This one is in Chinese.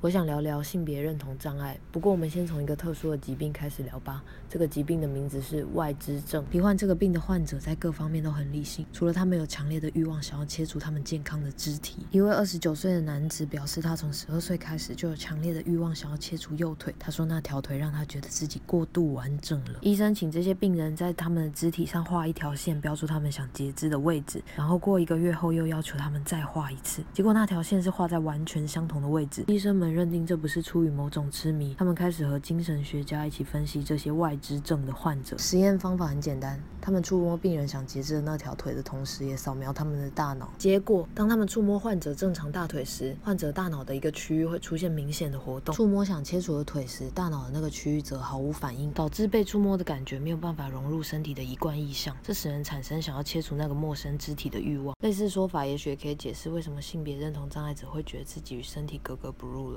我想聊聊性别认同障碍。不过我们先从一个特殊的疾病开始聊吧。这个疾病的名字是外肢症。罹患这个病的患者在各方面都很理性，除了他们有强烈的欲望想要切除他们健康的肢体。一位二十九岁的男子表示，他从十二岁开始就有强烈的欲望想要切除右腿。他说那条腿让他觉得自己过度完整了。医生请这些病人在他们的肢体上画一条线，标出他们想截肢的位置，然后过一个月后又要求他们再画一次。结果那条线是画在完全相同的位置。医生们认定这不是出于某种痴迷，他们开始和精神学家一起分析这些外肢症的患者。实验方法很简单，他们触摸病人想截肢的那条腿的同时，也扫描他们的大脑。结果，当他们触摸患者正常大腿时，患者大脑的一个区域会出现明显的活动；触摸想切除的腿时，大脑的那个区域则毫无反应，导致被触摸的感觉没有办法融入身体的一贯意向，这使人产生想要切除那个陌生肢体的欲望。类似说法也许也可以解释为什么性别认同障碍者会觉得自己与身体格格不入了。